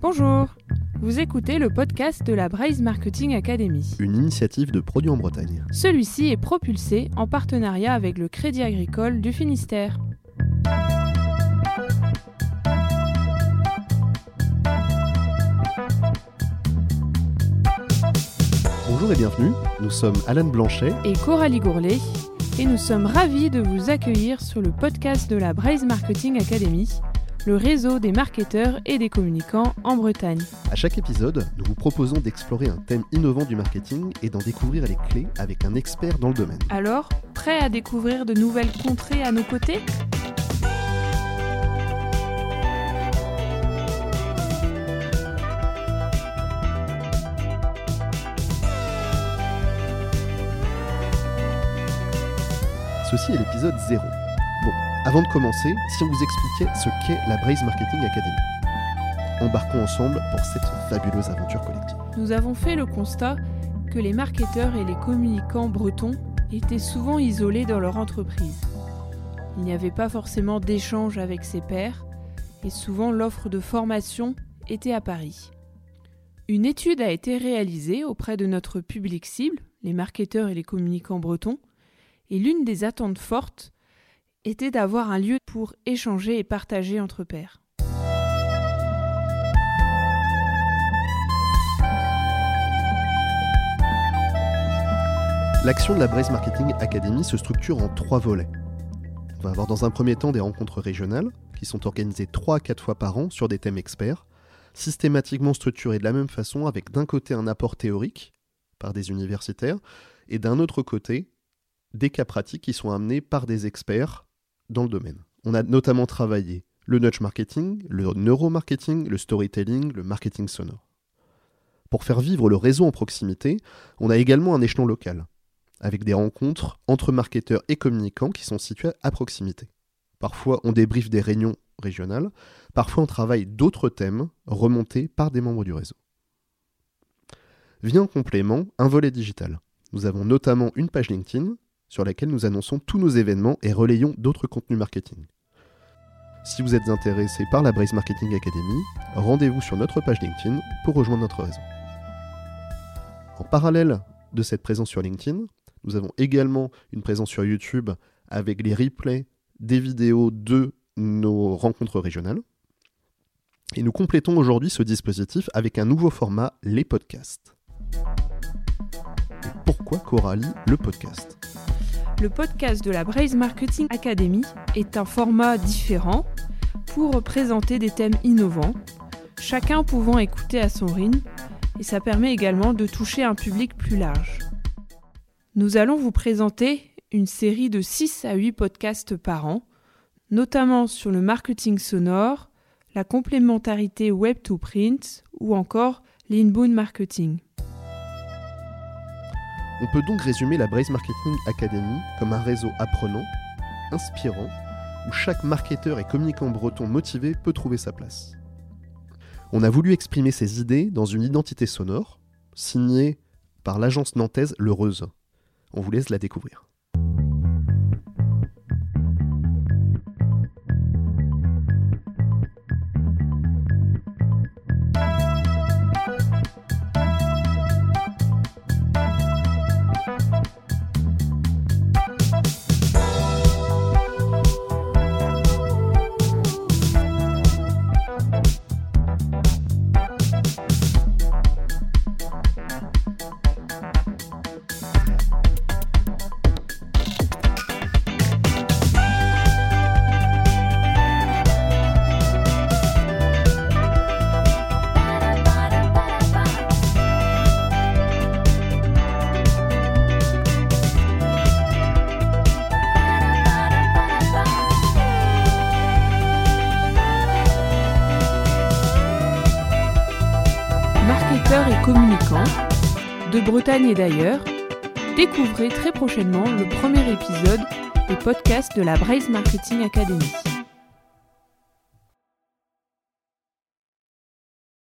Bonjour, vous écoutez le podcast de la Braise Marketing Academy. Une initiative de produits en Bretagne. Celui-ci est propulsé en partenariat avec le Crédit Agricole du Finistère. Bonjour et bienvenue, nous sommes Alan Blanchet et Coralie Gourlet et nous sommes ravis de vous accueillir sur le podcast de la Braise Marketing Academy, le réseau des marketeurs et des communicants en Bretagne. À chaque épisode, nous vous proposons d'explorer un thème innovant du marketing et d'en découvrir les clés avec un expert dans le domaine. Alors, prêt à découvrir de nouvelles contrées à nos côtés? Ceci est l'épisode 0. Bon, avant de commencer, si on vous expliquait ce qu'est la Braze Marketing Academy. Embarquons ensemble pour cette fabuleuse aventure collective. Nous avons fait le constat que les marketeurs et les communicants bretons étaient souvent isolés dans leur entreprise. Il n'y avait pas forcément d'échange avec ses pairs et souvent l'offre de formation était à Paris. Une étude a été réalisée auprès de notre public cible, les marketeurs et les communicants bretons, et l'une des attentes fortes était d'avoir un lieu pour échanger et partager entre pairs. L'action de la Braze Marketing Academy se structure en trois volets. On va avoir dans un premier temps des rencontres régionales, qui sont organisées 3 à 4 fois par an sur des thèmes experts, systématiquement structurées de la même façon, avec d'un côté un apport théorique par des universitaires, et d'un autre côté des cas pratiques qui sont amenés par des experts dans le domaine. On a notamment travaillé le nudge marketing, le neuromarketing, le storytelling, le marketing sonore. Pour faire vivre le réseau en proximité, on a également un échelon local, avec des rencontres entre marketeurs et communicants qui sont situés à proximité. Parfois, on débriefe des réunions régionales, parfois on travaille d'autres thèmes remontés par des membres du réseau. Vient en complément un volet digital. Nous avons notamment une page LinkedIn sur laquelle nous annonçons tous nos événements et relayons d'autres contenus marketing. Si vous êtes intéressé par la Braze Marketing Academy, rendez-vous sur notre page LinkedIn pour rejoindre notre réseau. En parallèle de cette présence sur LinkedIn, nous avons également une présence sur YouTube avec les replays des vidéos de nos rencontres régionales. Et nous complétons aujourd'hui ce dispositif avec un nouveau format, les podcasts. Pourquoi Coralie le podcast? Le podcast de la Braze Marketing Academy est un format différent pour présenter des thèmes innovants, chacun pouvant écouter à son rythme, et ça permet également de toucher un public plus large. Nous allons vous présenter une série de 6 à 8 podcasts par an, notamment sur le marketing sonore, la complémentarité web to print ou encore l'inbound marketing. On peut donc résumer la Braze Marketing Academy comme un réseau apprenant, inspirant, où chaque marketeur et communicant breton motivé peut trouver sa place. On a voulu exprimer ses idées dans une identité sonore, signée par l'agence nantaise L'Heureuse. On vous laisse la découvrir. Et communicants, de Bretagne et d'ailleurs, découvrez très prochainement le premier épisode des podcasts de la Braze Marketing Academy.